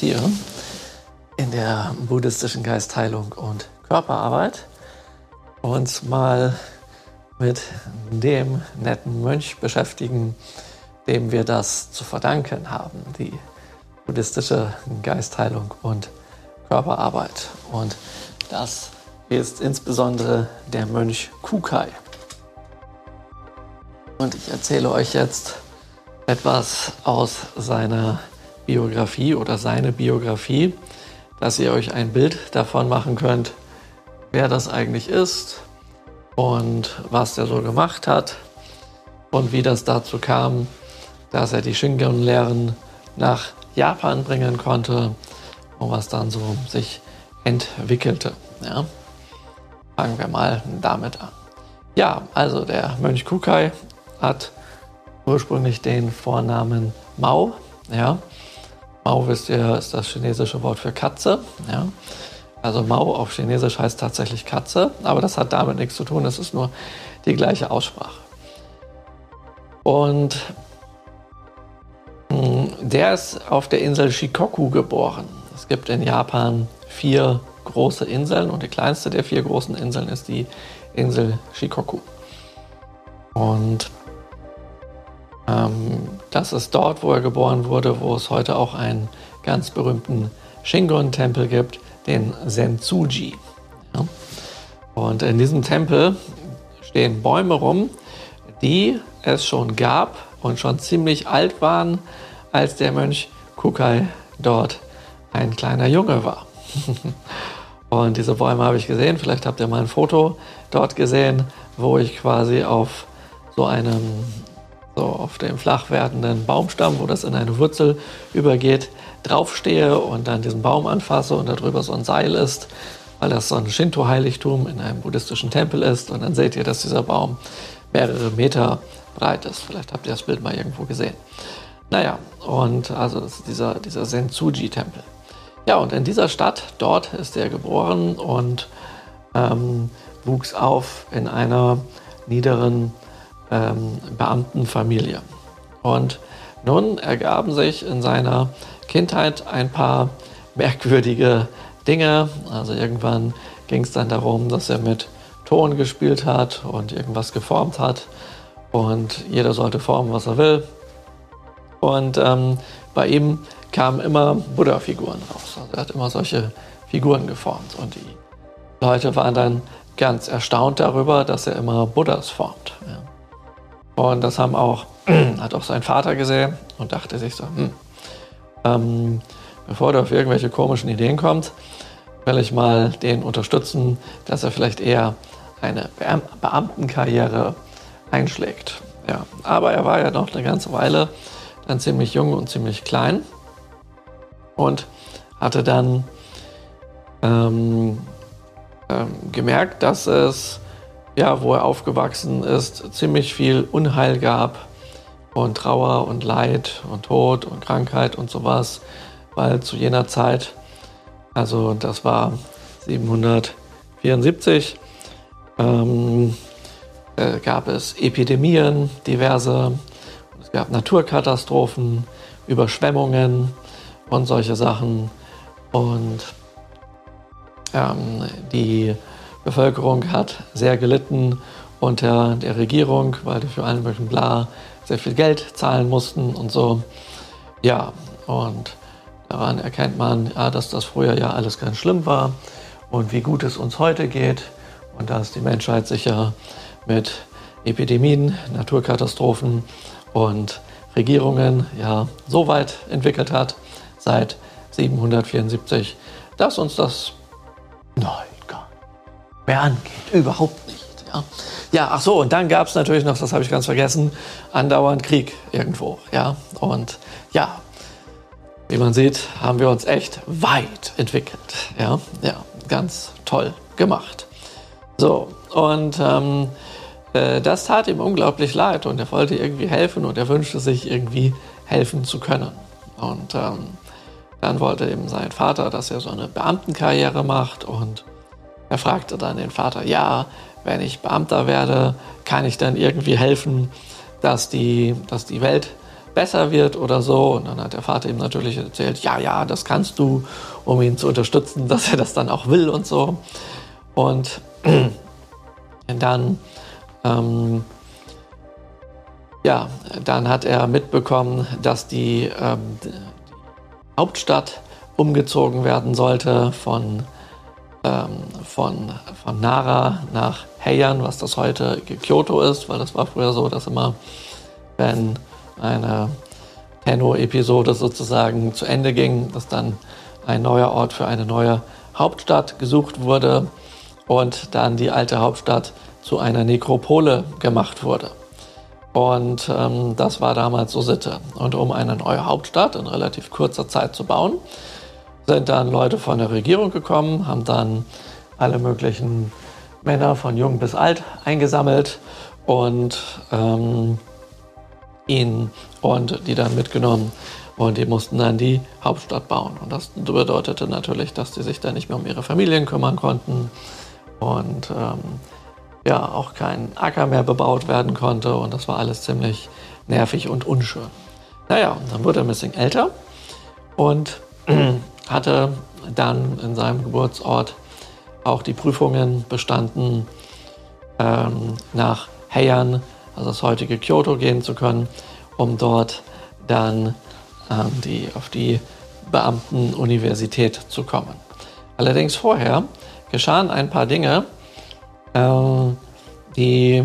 hier in der buddhistischen Geistheilung und Körperarbeit uns mal mit dem netten Mönch beschäftigen, dem wir das zu verdanken haben, die buddhistische Geistheilung und Körperarbeit. Und das ist insbesondere der Mönch Kukai. Und ich erzähle euch jetzt etwas aus seiner Biografie oder seine Biografie, dass ihr euch ein Bild davon machen könnt, wer das eigentlich ist und was der so gemacht hat und wie das dazu kam, dass er die Shingon-Lehren nach Japan bringen konnte und was dann so sich entwickelte. Ja. Fangen wir mal damit an. Ja, also der Mönch Kukai hat ursprünglich den Vornamen Mao. Ja. Mao, wisst ihr, ist das chinesische Wort für Katze. Ja. Also Mao auf Chinesisch heißt tatsächlich Katze, aber das hat damit nichts zu tun, es ist nur die gleiche Aussprache. Und hm, der ist auf der Insel Shikoku geboren. Es gibt in Japan vier große Inseln und die kleinste der vier großen Inseln ist die Insel Shikoku. Und ähm, das ist dort, wo er geboren wurde, wo es heute auch einen ganz berühmten Shingon-Tempel gibt, den Senzuji. Und in diesem Tempel stehen Bäume rum, die es schon gab und schon ziemlich alt waren, als der Mönch Kukai dort ein kleiner Junge war. und diese Bäume habe ich gesehen. Vielleicht habt ihr mal ein Foto dort gesehen, wo ich quasi auf so einem so auf dem flach werdenden Baumstamm, wo das in eine Wurzel übergeht, draufstehe und dann diesen Baum anfasse und darüber so ein Seil ist, weil das so ein Shinto-Heiligtum in einem buddhistischen Tempel ist. Und dann seht ihr, dass dieser Baum mehrere Meter breit ist. Vielleicht habt ihr das Bild mal irgendwo gesehen. Naja, und also dieser, dieser Senzuji-Tempel. Ja, und in dieser Stadt, dort ist er geboren und ähm, wuchs auf in einer niederen ähm, Beamtenfamilie. Und nun ergaben sich in seiner Kindheit ein paar merkwürdige Dinge. Also irgendwann ging es dann darum, dass er mit Ton gespielt hat und irgendwas geformt hat. Und jeder sollte formen, was er will. Und ähm, bei ihm kamen immer Buddha-Figuren raus. Also er hat immer solche Figuren geformt. Und die Leute waren dann ganz erstaunt darüber, dass er immer Buddhas formt. Ja. Und das haben auch, hat auch sein Vater gesehen und dachte sich so, hm, ähm, bevor der auf irgendwelche komischen Ideen kommt, will ich mal den unterstützen, dass er vielleicht eher eine Beamtenkarriere einschlägt. Ja, aber er war ja noch eine ganze Weile dann ziemlich jung und ziemlich klein und hatte dann ähm, ähm, gemerkt, dass es ja, wo er aufgewachsen ist, ziemlich viel Unheil gab und Trauer und Leid und Tod und Krankheit und sowas, weil zu jener Zeit, also das war 774, ähm, äh, gab es Epidemien, diverse, es gab Naturkatastrophen, Überschwemmungen und solche Sachen. Und ähm, die Bevölkerung hat sehr gelitten unter der Regierung, weil die für allen möglichen bla sehr viel Geld zahlen mussten und so. Ja, und daran erkennt man, ja, dass das früher ja alles ganz schlimm war und wie gut es uns heute geht und dass die Menschheit sich ja mit Epidemien, Naturkatastrophen und Regierungen ja so weit entwickelt hat seit 774, dass uns das nein mehr angeht. Überhaupt nicht. Ja, ja ach so, und dann gab es natürlich noch, das habe ich ganz vergessen, andauernd Krieg irgendwo. Ja, und ja, wie man sieht, haben wir uns echt weit entwickelt. Ja, ja, ganz toll gemacht. So, und ähm, äh, das tat ihm unglaublich leid und er wollte irgendwie helfen und er wünschte sich irgendwie helfen zu können. Und ähm, dann wollte eben sein Vater, dass er so eine Beamtenkarriere macht und er fragte dann den Vater, ja, wenn ich Beamter werde, kann ich dann irgendwie helfen, dass die, dass die Welt besser wird oder so. Und dann hat der Vater ihm natürlich erzählt, ja, ja, das kannst du, um ihn zu unterstützen, dass er das dann auch will und so. Und dann, ähm, ja, dann hat er mitbekommen, dass die, ähm, die Hauptstadt umgezogen werden sollte von, ähm, von, von Nara nach Heian, was das heute Kyoto ist, weil das war früher so, dass immer, wenn eine Tenno-Episode sozusagen zu Ende ging, dass dann ein neuer Ort für eine neue Hauptstadt gesucht wurde und dann die alte Hauptstadt zu einer Nekropole gemacht wurde. Und ähm, das war damals so Sitte. Und um eine neue Hauptstadt in relativ kurzer Zeit zu bauen, sind dann Leute von der Regierung gekommen, haben dann alle möglichen Männer von jung bis alt eingesammelt und ähm, ihn und die dann mitgenommen und die mussten dann die Hauptstadt bauen. Und das bedeutete natürlich, dass die sich dann nicht mehr um ihre Familien kümmern konnten und ähm, ja auch kein Acker mehr bebaut werden konnte und das war alles ziemlich nervig und unschön. Naja, dann wurde er ein bisschen älter und hatte dann in seinem Geburtsort auch die Prüfungen bestanden, ähm, nach Heian, also das heutige Kyoto, gehen zu können, um dort dann ähm, die, auf die Beamtenuniversität zu kommen. Allerdings vorher geschahen ein paar Dinge, äh, die,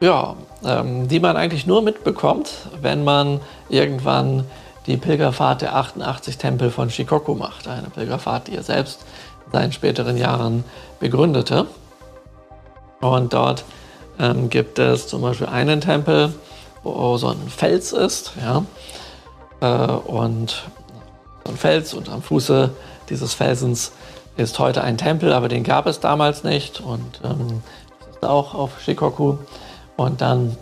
ja, ähm, die man eigentlich nur mitbekommt, wenn man irgendwann die Pilgerfahrt der 88 Tempel von Shikoku macht. Eine Pilgerfahrt, die er selbst in seinen späteren Jahren begründete. Und dort ähm, gibt es zum Beispiel einen Tempel, wo so ein Fels ist. Ja? Äh, und so ein Fels und am Fuße dieses Felsens ist heute ein Tempel, aber den gab es damals nicht. Und ähm, das ist auch auf Shikoku. Und dann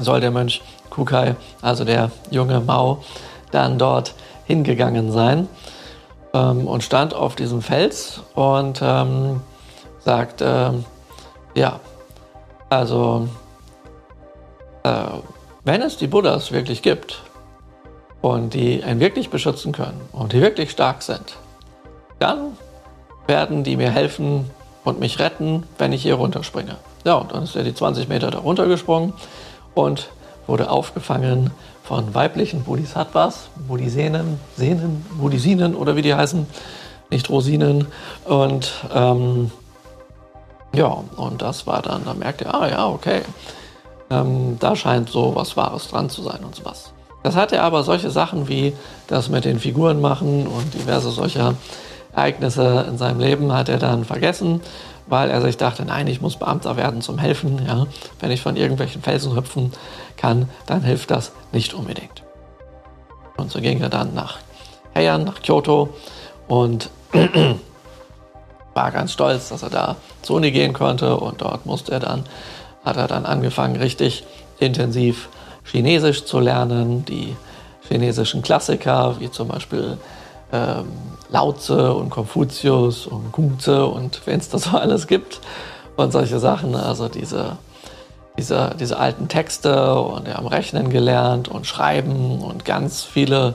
soll der Mönch Kukai, also der junge Mao, dann dort hingegangen sein ähm, und stand auf diesem Fels und ähm, sagt, äh, ja, also äh, wenn es die Buddhas wirklich gibt und die einen wirklich beschützen können und die wirklich stark sind, dann werden die mir helfen und mich retten, wenn ich hier runterspringe. Ja, und dann ist er die 20 Meter da runtergesprungen und wurde aufgefangen von weiblichen Bodhisattvas, Bodhisenen, Sehnen, Bodhisinen oder wie die heißen, nicht Rosinen. Und ähm, ja, und das war dann, da merkte er, ah ja, okay, ähm, da scheint so was Wahres dran zu sein und sowas. Das hat er aber solche Sachen wie das mit den Figuren machen und diverse solcher Ereignisse in seinem Leben hat er dann vergessen weil er sich dachte, nein, ich muss Beamter werden zum Helfen. Ja. Wenn ich von irgendwelchen Felsen hüpfen kann, dann hilft das nicht unbedingt. Und so ging er dann nach Heian, nach Kyoto und war ganz stolz, dass er da zur Uni gehen konnte und dort musste er dann, hat er dann angefangen, richtig intensiv Chinesisch zu lernen, die chinesischen Klassiker, wie zum Beispiel ähm, Laozi und Konfuzius und Kungze und wenn es das so alles gibt und solche Sachen. Also diese, diese, diese alten Texte und wir haben Rechnen gelernt und Schreiben und ganz viele,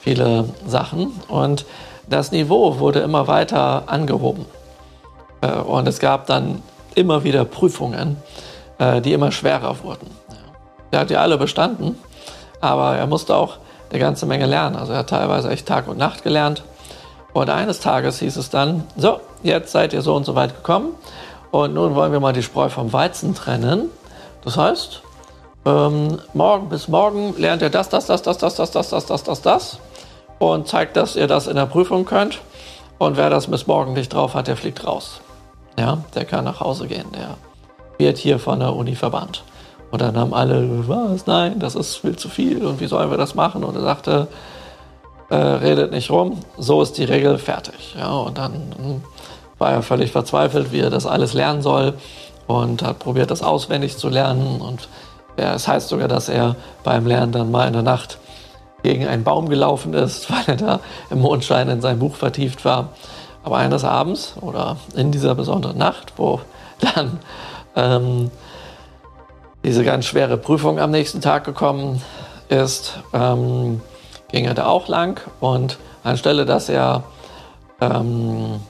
viele Sachen. Und das Niveau wurde immer weiter angehoben. Äh, und es gab dann immer wieder Prüfungen, äh, die immer schwerer wurden. Er hat ja alle bestanden, aber er musste auch eine ganze Menge lernen. Also er hat teilweise echt Tag und Nacht gelernt. Und eines Tages hieß es dann, so, jetzt seid ihr so und so weit gekommen und nun wollen wir mal die Spreu vom Weizen trennen. Das heißt, ähm, morgen bis morgen lernt ihr das, das, das, das, das, das, das, das, das, das, das und zeigt, dass ihr das in der Prüfung könnt. Und wer das bis morgen nicht drauf hat, der fliegt raus. Ja, der kann nach Hause gehen, der wird hier von der Uni verbannt. Und dann haben alle, was, nein, das ist viel zu viel und wie sollen wir das machen? Und er sagte, äh, redet nicht rum, so ist die Regel fertig. Ja, und dann hm, war er völlig verzweifelt, wie er das alles lernen soll und hat probiert, das auswendig zu lernen. Und ja, es heißt sogar, dass er beim Lernen dann mal in der Nacht gegen einen Baum gelaufen ist, weil er da im Mondschein in sein Buch vertieft war. Aber eines Abends oder in dieser besonderen Nacht, wo dann ähm, diese ganz schwere Prüfung am nächsten Tag gekommen ist, ähm, ging er da auch lang und anstelle, dass er ähm,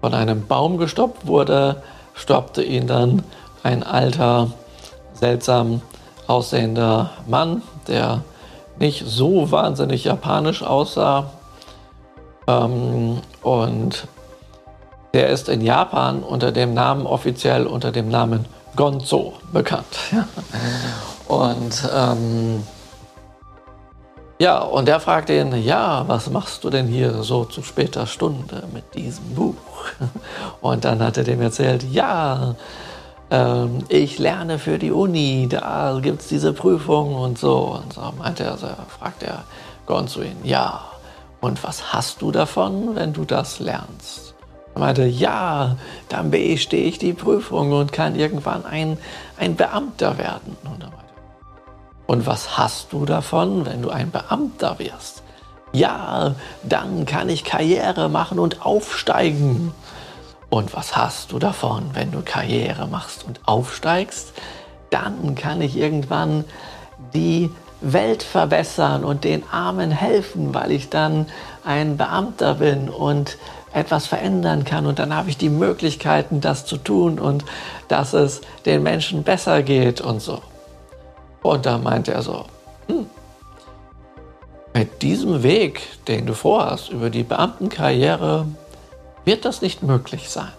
von einem Baum gestoppt wurde, stoppte ihn dann ein alter, seltsam aussehender Mann, der nicht so wahnsinnig japanisch aussah. Ähm, und der ist in Japan unter dem Namen, offiziell unter dem Namen Gonzo bekannt. und ähm, ja, und er fragte ihn, ja, was machst du denn hier so zu später Stunde mit diesem Buch? Und dann hat er dem erzählt, ja, ähm, ich lerne für die Uni, da gibt es diese Prüfung und so. Und so meinte er, also fragt er Gonzo ihn, ja, und was hast du davon, wenn du das lernst? Er meinte, ja, dann bestehe ich die Prüfung und kann irgendwann ein, ein Beamter werden. Und, meinte, und was hast du davon, wenn du ein Beamter wirst? Ja, dann kann ich Karriere machen und aufsteigen. Und was hast du davon, wenn du Karriere machst und aufsteigst? Dann kann ich irgendwann die Welt verbessern und den Armen helfen, weil ich dann ein Beamter bin und etwas verändern kann und dann habe ich die Möglichkeiten, das zu tun und dass es den Menschen besser geht und so. Und da meinte er so, hm, mit diesem Weg, den du vorhast, über die Beamtenkarriere, wird das nicht möglich sein.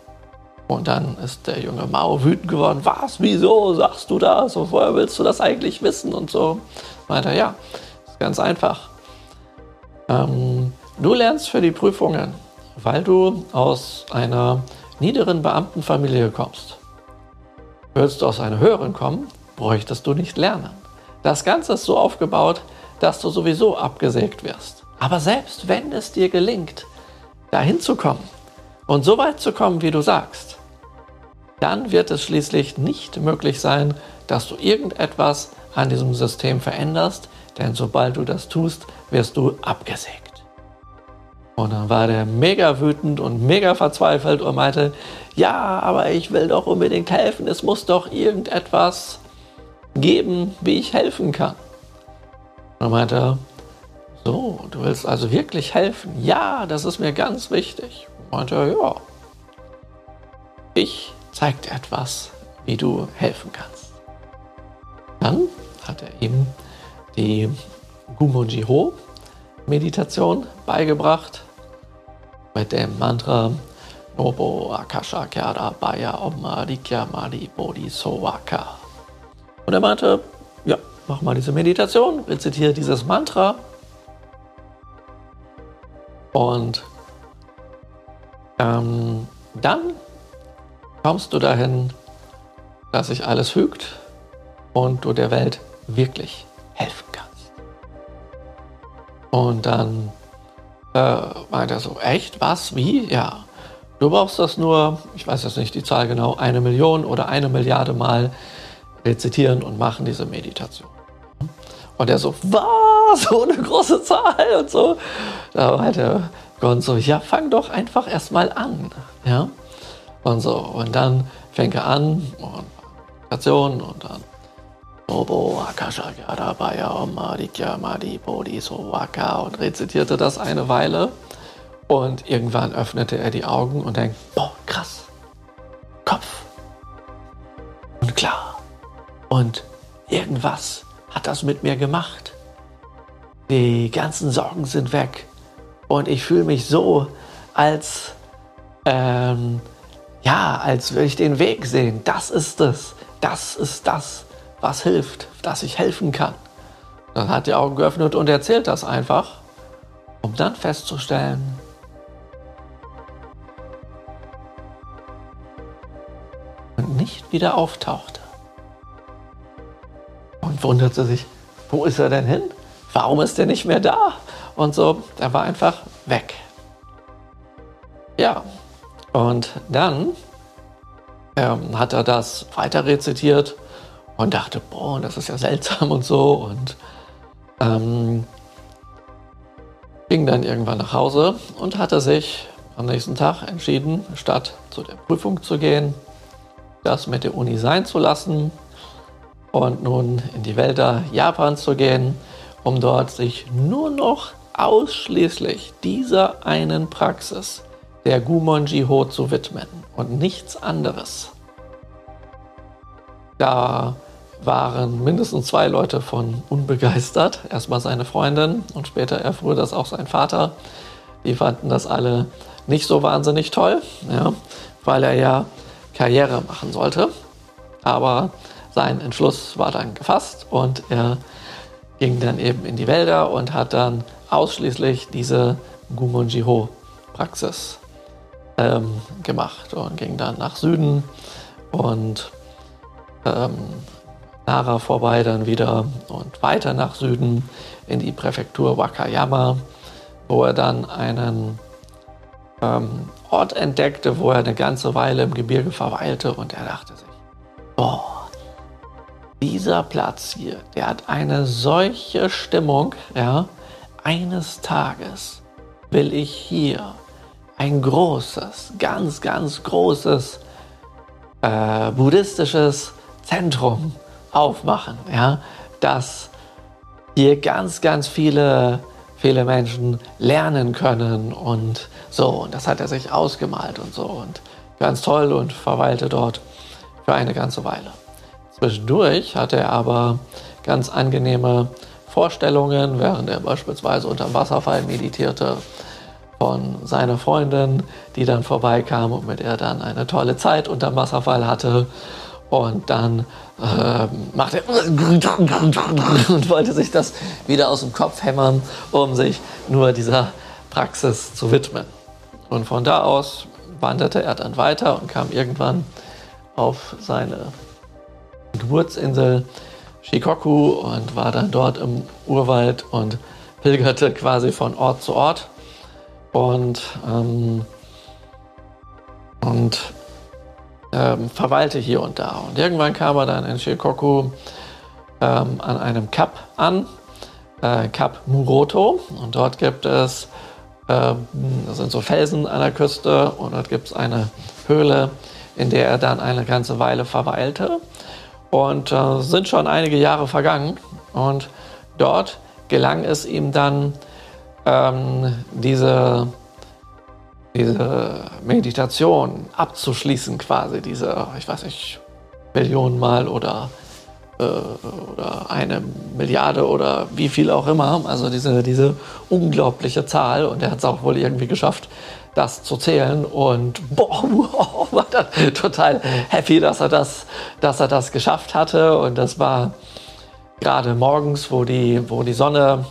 Und dann ist der junge Mao wütend geworden. Was? Wieso sagst du das? Und woher willst du das eigentlich wissen? Und so. Meinte er, ja, ist ganz einfach. Ähm, du lernst für die Prüfungen weil du aus einer niederen Beamtenfamilie kommst. Würdest du aus einer höheren kommen, bräuchtest du nicht lernen. Das Ganze ist so aufgebaut, dass du sowieso abgesägt wirst. Aber selbst wenn es dir gelingt, dahin zu kommen und so weit zu kommen, wie du sagst, dann wird es schließlich nicht möglich sein, dass du irgendetwas an diesem System veränderst, denn sobald du das tust, wirst du abgesägt. Und dann war der mega wütend und mega verzweifelt und meinte, ja, aber ich will doch unbedingt helfen. Es muss doch irgendetwas geben, wie ich helfen kann. Und meinte er, so, du willst also wirklich helfen? Ja, das ist mir ganz wichtig. Meinte er, ja, ich zeig dir etwas, wie du helfen kannst. Dann hat er ihm die Gumonji-Ho Meditation beigebracht mit dem Mantra Nobo Akasha Kyara Baya Omma Rikya Mari Bodhi Sowaka. Und er meinte, ja, mach mal diese Meditation, rezitiere dieses Mantra und ähm, dann kommst du dahin, dass sich alles fügt und du der Welt wirklich helfen kannst. Und dann äh, meinte er so, echt? Was? Wie? Ja. Du brauchst das nur, ich weiß jetzt nicht die Zahl genau, eine Million oder eine Milliarde Mal rezitieren und machen diese Meditation. Und er so, was? So eine große Zahl und so. Da meinte Gott so, ja, fang doch einfach erstmal an. Ja? Und so. Und dann fängt er an und Meditation und dann Nobo Akasha Yarabaya Omarikya Madi Bodhi Sowaka und rezitierte das eine Weile. Und irgendwann öffnete er die Augen und denkt, boah, krass. Kopf. Und klar. Und irgendwas hat das mit mir gemacht. Die ganzen Sorgen sind weg. Und ich fühle mich so, als, ähm, ja, als würde ich den Weg sehen. Das ist es. Das ist das was hilft, dass ich helfen kann. Dann hat die Augen geöffnet und erzählt das einfach, um dann festzustellen, und nicht wieder auftauchte. Und wunderte sich, wo ist er denn hin? Warum ist er nicht mehr da? Und so, er war einfach weg. Ja, und dann ähm, hat er das weiter rezitiert und dachte, boah, das ist ja seltsam und so. Und ähm, ging dann irgendwann nach Hause und hatte sich am nächsten Tag entschieden, statt zu der Prüfung zu gehen, das mit der Uni sein zu lassen und nun in die Wälder Japans zu gehen, um dort sich nur noch ausschließlich dieser einen Praxis der Gumonji-Ho zu widmen und nichts anderes. Da waren mindestens zwei Leute von unbegeistert. Erstmal seine Freundin und später erfuhr das auch sein Vater. Die fanden das alle nicht so wahnsinnig toll, ja, weil er ja Karriere machen sollte. Aber sein Entschluss war dann gefasst und er ging dann eben in die Wälder und hat dann ausschließlich diese Gumonji-Ho-Praxis ähm, gemacht und ging dann nach Süden und ähm, Nara vorbei dann wieder und weiter nach Süden in die Präfektur Wakayama, wo er dann einen ähm, Ort entdeckte, wo er eine ganze Weile im Gebirge verweilte und er dachte sich, oh, dieser Platz hier, der hat eine solche Stimmung, ja, eines Tages will ich hier ein großes, ganz, ganz großes äh, buddhistisches Zentrum aufmachen, ja, dass hier ganz, ganz viele, viele Menschen lernen können und so. Und das hat er sich ausgemalt und so und ganz toll und verweilte dort für eine ganze Weile. Zwischendurch hatte er aber ganz angenehme Vorstellungen, während er beispielsweise unter dem Wasserfall meditierte von seiner Freundin, die dann vorbeikam und mit der dann eine tolle Zeit unter Wasserfall hatte. Und dann äh, machte er und wollte sich das wieder aus dem Kopf hämmern, um sich nur dieser Praxis zu widmen. Und von da aus wanderte er dann weiter und kam irgendwann auf seine Geburtsinsel Shikoku und war dann dort im Urwald und pilgerte quasi von Ort zu Ort und, ähm, und ähm, verweilte hier und da. Und irgendwann kam er dann in Shikoku ähm, an einem Kap an, äh, Kap Muroto. Und dort gibt es, äh, das sind so Felsen an der Küste und dort gibt es eine Höhle, in der er dann eine ganze Weile verweilte. Und äh, sind schon einige Jahre vergangen und dort gelang es ihm dann, ähm, diese, diese Meditation abzuschließen, quasi diese, ich weiß nicht, Millionen Mal oder, äh, oder eine Milliarde oder wie viel auch immer. Also diese, diese unglaubliche Zahl und er hat es auch wohl irgendwie geschafft, das zu zählen und boah, wow, war dann total happy, dass er das, dass er das geschafft hatte und das war gerade morgens, wo die, wo die Sonne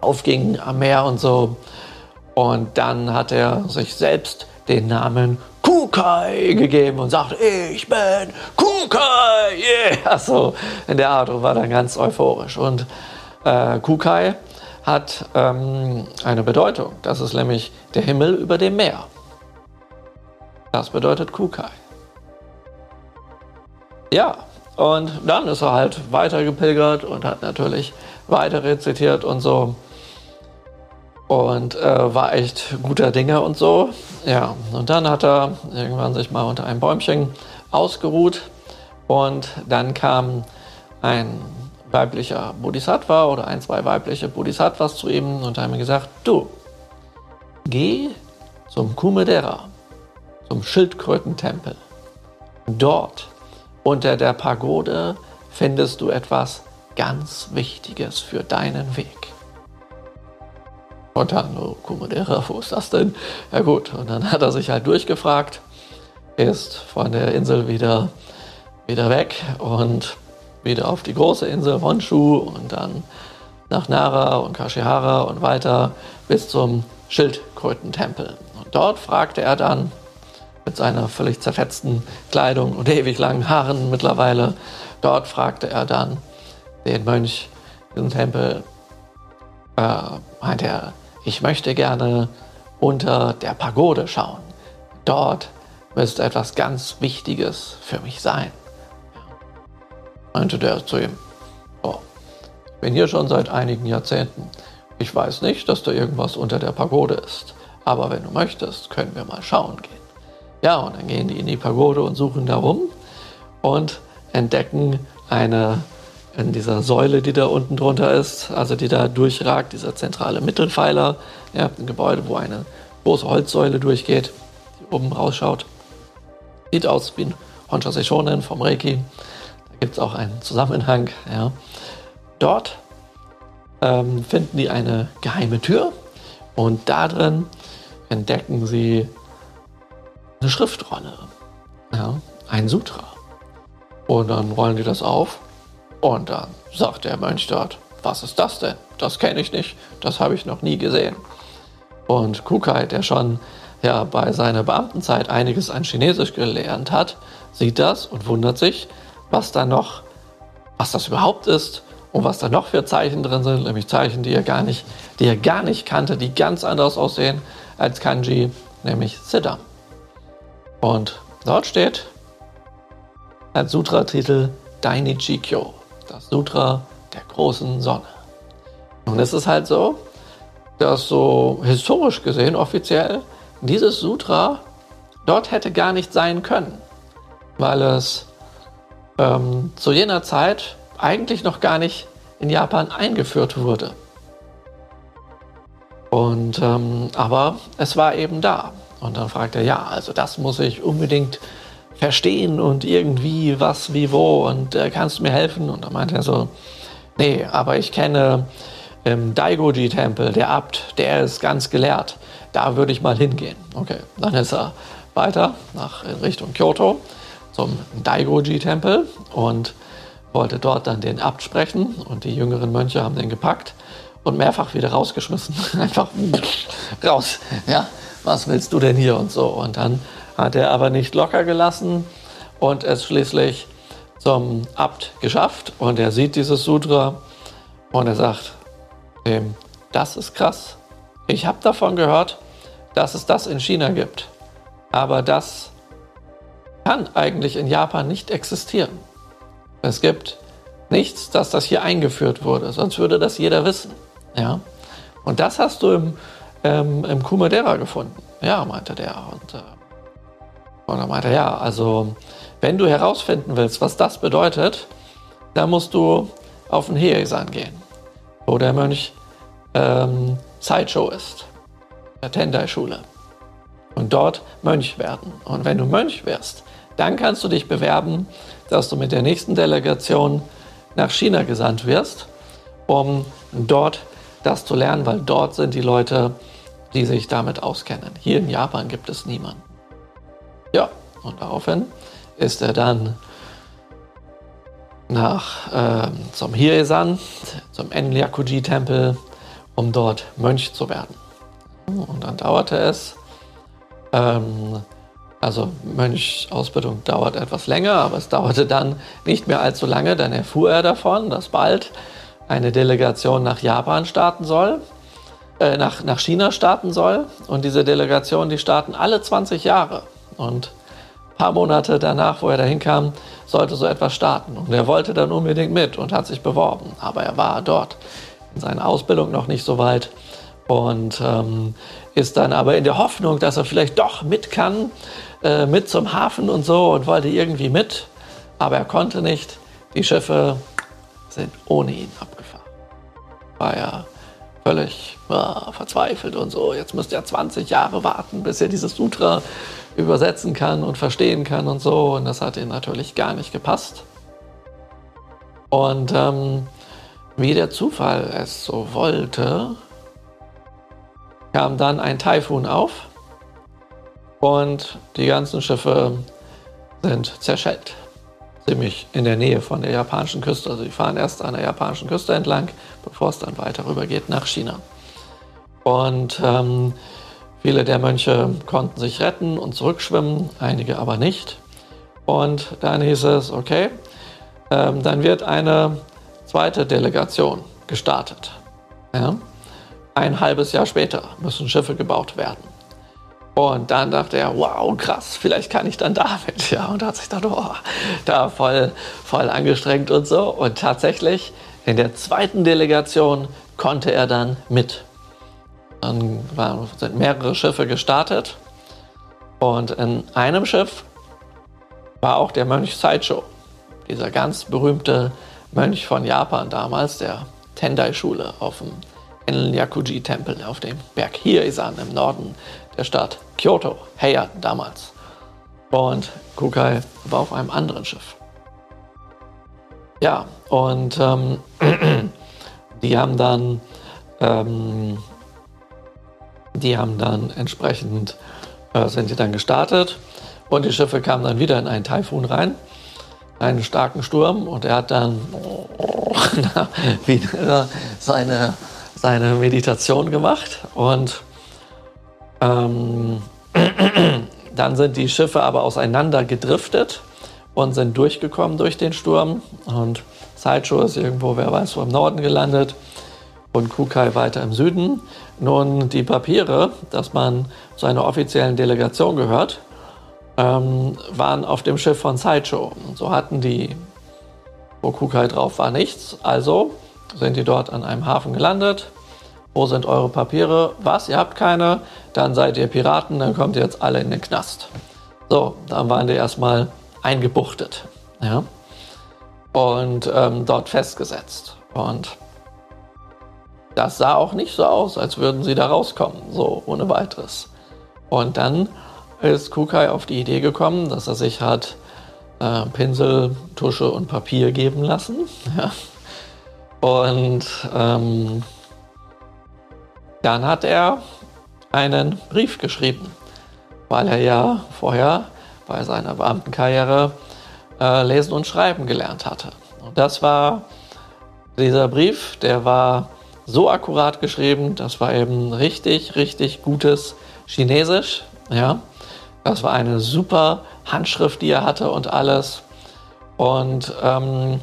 aufging am Meer und so. Und dann hat er sich selbst den Namen Kukai gegeben und sagt, ich bin Kukai, yeah, so in der Art und war dann ganz euphorisch. Und äh, Kukai hat ähm, eine Bedeutung. Das ist nämlich der Himmel über dem Meer. Das bedeutet Kukai. Ja, und dann ist er halt weiter gepilgert und hat natürlich weiter rezitiert und so und äh, war echt guter Dinge und so. Ja, und dann hat er irgendwann sich mal unter einem Bäumchen ausgeruht und dann kam ein weiblicher Bodhisattva oder ein, zwei weibliche Bodhisattvas zu ihm und haben gesagt, du, geh zum Kumedera, zum Schildkrötentempel. Dort unter der Pagode findest du etwas ganz Wichtiges für deinen Weg. Und dann, oh, Kumedera, wo ist das denn? Ja gut, und dann hat er sich halt durchgefragt, ist von der Insel wieder, wieder weg und wieder auf die große Insel Honshu und dann nach Nara und Kashihara und weiter bis zum Schildkrötentempel. Und dort fragte er dann mit seiner völlig zerfetzten Kleidung und ewig langen Haaren mittlerweile, dort fragte er dann den Mönch im Tempel, äh, meinte er, ich möchte gerne unter der Pagode schauen. Dort müsste etwas ganz Wichtiges für mich sein. Meinte der zu ihm, oh, ich bin hier schon seit einigen Jahrzehnten. Ich weiß nicht, dass da irgendwas unter der Pagode ist. Aber wenn du möchtest, können wir mal schauen gehen. Ja, und dann gehen die in die Pagode und suchen darum und entdecken eine in dieser Säule, die da unten drunter ist, also die da durchragt, dieser zentrale Mittelpfeiler. Ihr habt ein Gebäude, wo eine große Holzsäule durchgeht, die oben rausschaut. Sieht aus wie ein Honsha Seishonen vom Reiki. Gibt es auch einen Zusammenhang. Ja. Dort ähm, finden die eine geheime Tür und da drin entdecken sie eine Schriftrolle, ja, ein Sutra. Und dann rollen die das auf und dann sagt der Mönch dort, was ist das denn? Das kenne ich nicht, das habe ich noch nie gesehen. Und Kukai, der schon ja, bei seiner Beamtenzeit einiges an Chinesisch gelernt hat, sieht das und wundert sich, was da noch, was das überhaupt ist und was da noch für Zeichen drin sind, nämlich Zeichen, die er gar nicht, die er gar nicht kannte, die ganz anders aussehen als Kanji, nämlich Siddham. Und dort steht als Sutra-Titel Daini Chikyo, das Sutra der großen Sonne. Es ist halt so, dass so historisch gesehen offiziell dieses Sutra dort hätte gar nicht sein können, weil es ähm, zu jener Zeit eigentlich noch gar nicht in Japan eingeführt wurde. Und ähm, aber es war eben da. Und dann fragt er, ja, also das muss ich unbedingt verstehen und irgendwie was, wie, wo und äh, kannst du mir helfen? Und dann meinte er so, nee, aber ich kenne im Daigoji-Tempel, der Abt, der ist ganz gelehrt. Da würde ich mal hingehen. Okay, dann ist er weiter nach in Richtung Kyoto zum Daigoji-Tempel und wollte dort dann den Abt sprechen und die jüngeren Mönche haben den gepackt und mehrfach wieder rausgeschmissen. Einfach raus. Ja, was willst du denn hier und so? Und dann hat er aber nicht locker gelassen und es schließlich zum Abt geschafft und er sieht dieses Sutra und er sagt dem, das ist krass. Ich habe davon gehört, dass es das in China gibt, aber das kann eigentlich in Japan nicht existieren. Es gibt nichts, dass das hier eingeführt wurde, sonst würde das jeder wissen. Ja? Und das hast du im, ähm, im Kumadera gefunden. Ja, meinte der. Und, äh, und dann meinte er, ja, also wenn du herausfinden willst, was das bedeutet, dann musst du auf den Heisan gehen, wo der Mönch ähm, Sideshow ist, der Tendai-Schule. Und dort Mönch werden. Und wenn du Mönch wirst, dann kannst du dich bewerben, dass du mit der nächsten Delegation nach China gesandt wirst, um dort das zu lernen, weil dort sind die Leute, die sich damit auskennen. Hier in Japan gibt es niemanden. Ja, und daraufhin ist er dann nach äh, zum Hiesan, zum Enryakuji-Tempel, um dort Mönch zu werden. Und dann dauerte es ähm, also Mönchausbildung dauert etwas länger, aber es dauerte dann nicht mehr allzu lange. Dann erfuhr er davon, dass bald eine Delegation nach Japan starten soll, äh, nach, nach China starten soll. Und diese Delegation, die starten alle 20 Jahre. Und ein paar Monate danach, wo er dahin kam, sollte so etwas starten. Und er wollte dann unbedingt mit und hat sich beworben. Aber er war dort in seiner Ausbildung noch nicht so weit und ähm, ist dann aber in der Hoffnung, dass er vielleicht doch mit kann, äh, mit zum Hafen und so und wollte irgendwie mit, aber er konnte nicht. Die Schiffe sind ohne ihn abgefahren. War ja völlig ja, verzweifelt und so. Jetzt müsste er 20 Jahre warten, bis er dieses Sutra übersetzen kann und verstehen kann und so. Und das hat ihm natürlich gar nicht gepasst. Und ähm, wie der Zufall es so wollte, kam dann ein Taifun auf und die ganzen Schiffe sind zerschellt. Ziemlich in der Nähe von der japanischen Küste. Also die fahren erst an der japanischen Küste entlang, bevor es dann weiter rüber geht nach China. Und ähm, viele der Mönche konnten sich retten und zurückschwimmen, einige aber nicht. Und dann hieß es, okay, ähm, dann wird eine zweite Delegation gestartet. Ja? Ein halbes Jahr später müssen Schiffe gebaut werden. Und dann dachte er, wow, krass, vielleicht kann ich dann damit. Ja, und hat sich dann oh, da voll, voll angestrengt und so. Und tatsächlich, in der zweiten Delegation konnte er dann mit. Dann waren, sind mehrere Schiffe gestartet. Und in einem Schiff war auch der Mönch Sideshow. dieser ganz berühmte Mönch von Japan damals, der Tendai-Schule auf dem Enlyakuji-Tempel auf dem Berg Hieizan im Norden der Stadt Kyoto, Heian damals. Und Kukai war auf einem anderen Schiff. Ja, und ähm, die haben dann, ähm, die haben dann entsprechend, äh, sind die dann gestartet und die Schiffe kamen dann wieder in einen Taifun rein, einen starken Sturm und er hat dann wieder seine, seine Meditation gemacht und ähm, dann sind die Schiffe aber auseinander gedriftet und sind durchgekommen durch den Sturm. Und Sideshow ist irgendwo, wer weiß, wo im Norden gelandet und Kukai weiter im Süden. Nun, die Papiere, dass man zu einer offiziellen Delegation gehört, ähm, waren auf dem Schiff von Sideshow. So hatten die, wo Kukai drauf war, nichts. Also sind die dort an einem Hafen gelandet. Wo sind eure Papiere? Was? Ihr habt keine? Dann seid ihr Piraten, dann kommt ihr jetzt alle in den Knast. So, dann waren die erstmal eingebuchtet. Ja? Und ähm, dort festgesetzt. Und das sah auch nicht so aus, als würden sie da rauskommen, so ohne weiteres. Und dann ist Kukai auf die Idee gekommen, dass er sich hat äh, Pinsel, Tusche und Papier geben lassen. Ja. Und ähm, dann hat er einen Brief geschrieben, weil er ja vorher bei seiner Beamtenkarriere äh, lesen und schreiben gelernt hatte. Und das war dieser Brief, der war so akkurat geschrieben, das war eben richtig, richtig gutes Chinesisch. Ja, das war eine super Handschrift, die er hatte und alles. Und ähm,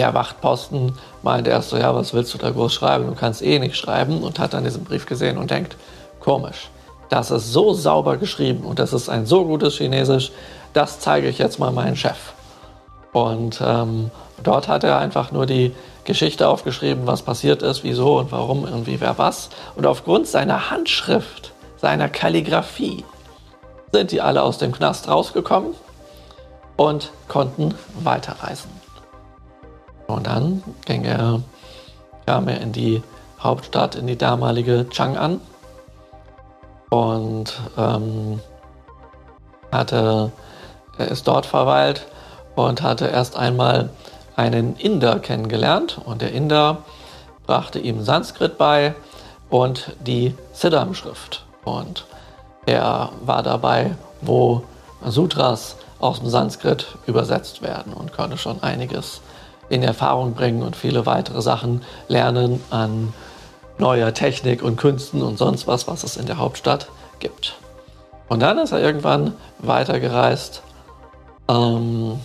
der Wachtposten meinte erst so, ja, was willst du da groß schreiben? Du kannst eh nicht schreiben. Und hat dann diesen Brief gesehen und denkt, komisch, das ist so sauber geschrieben und das ist ein so gutes Chinesisch, das zeige ich jetzt mal meinem Chef. Und ähm, dort hat er einfach nur die Geschichte aufgeschrieben, was passiert ist, wieso und warum und wie wer was. Und aufgrund seiner Handschrift, seiner Kalligraphie, sind die alle aus dem Knast rausgekommen und konnten weiterreisen. Und dann ging er, kam er in die Hauptstadt, in die damalige Chang'an. Und ähm, hatte, er ist dort verweilt und hatte erst einmal einen Inder kennengelernt. Und der Inder brachte ihm Sanskrit bei und die Siddham-Schrift. Und er war dabei, wo Sutras aus dem Sanskrit übersetzt werden und konnte schon einiges in Erfahrung bringen und viele weitere Sachen lernen an neuer Technik und Künsten und sonst was, was es in der Hauptstadt gibt. Und dann ist er irgendwann weitergereist ähm,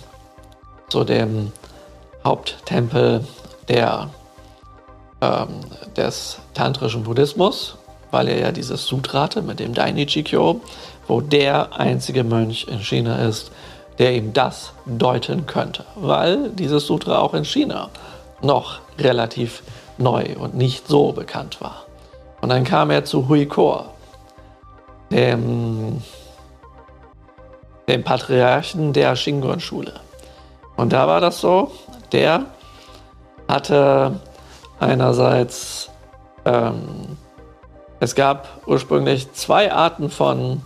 zu dem Haupttempel der, ähm, des tantrischen Buddhismus, weil er ja dieses Sutra hatte mit dem Dainichi-kyo, wo der einzige Mönch in China ist, der ihm das deuten könnte, weil dieses Sutra auch in China noch relativ neu und nicht so bekannt war. Und dann kam er zu Hui Kor, dem, dem Patriarchen der Shingon-Schule. Und da war das so, der hatte einerseits, ähm, es gab ursprünglich zwei Arten von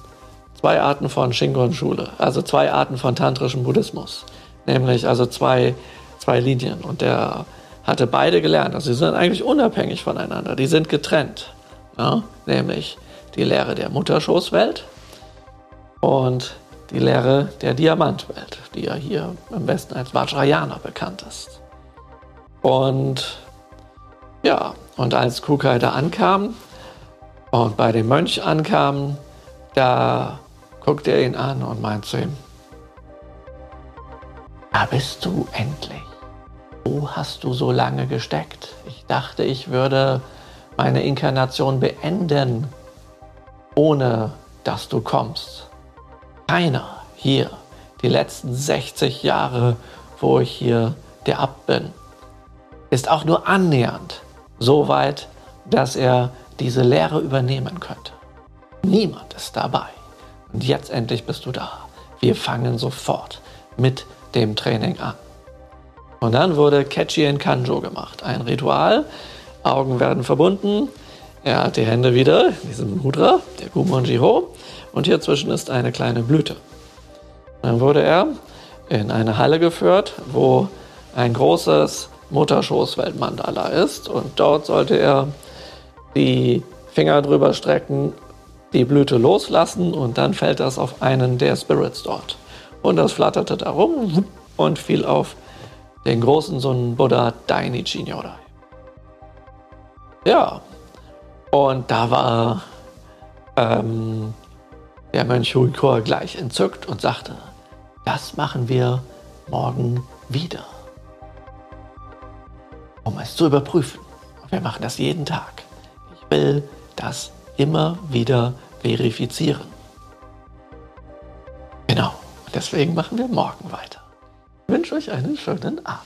zwei Arten von Shingon-Schule, also zwei Arten von tantrischem Buddhismus, nämlich also zwei, zwei Linien. Und der hatte beide gelernt. Also sie sind eigentlich unabhängig voneinander, die sind getrennt. Ja? Nämlich die Lehre der Mutterschoßwelt und die Lehre der Diamantwelt, die ja hier am besten als Vajrayana bekannt ist. Und ja, und als Kukai da ankam und bei dem Mönch ankam, da guckt er ihn an und meint zu ihm, da bist du endlich. Wo hast du so lange gesteckt? Ich dachte, ich würde meine Inkarnation beenden, ohne dass du kommst. Keiner hier, die letzten 60 Jahre, wo ich hier der Abt bin, ist auch nur annähernd so weit, dass er diese Lehre übernehmen könnte. Niemand ist dabei. Und jetzt endlich bist du da. Wir fangen sofort mit dem Training an. Und dann wurde Ketchi Kanjo gemacht, ein Ritual. Augen werden verbunden. Er hat die Hände wieder in diesem Mudra, der Gumonji-Ho. Und hier zwischen ist eine kleine Blüte. Dann wurde er in eine Halle geführt, wo ein großes Mutterschoßweltmandala ist. Und dort sollte er die Finger drüber strecken, die Blüte loslassen und dann fällt das auf einen der Spirits dort. Und das flatterte da rum und fiel auf den großen Sohn Buddha Dainichi Nyorai. Ja, und da war ähm, der Mönch Huikor gleich entzückt und sagte, das machen wir morgen wieder, um es zu überprüfen. Wir machen das jeden Tag. Ich will das immer wieder verifizieren. Genau, deswegen machen wir morgen weiter. Ich wünsche euch einen schönen Abend.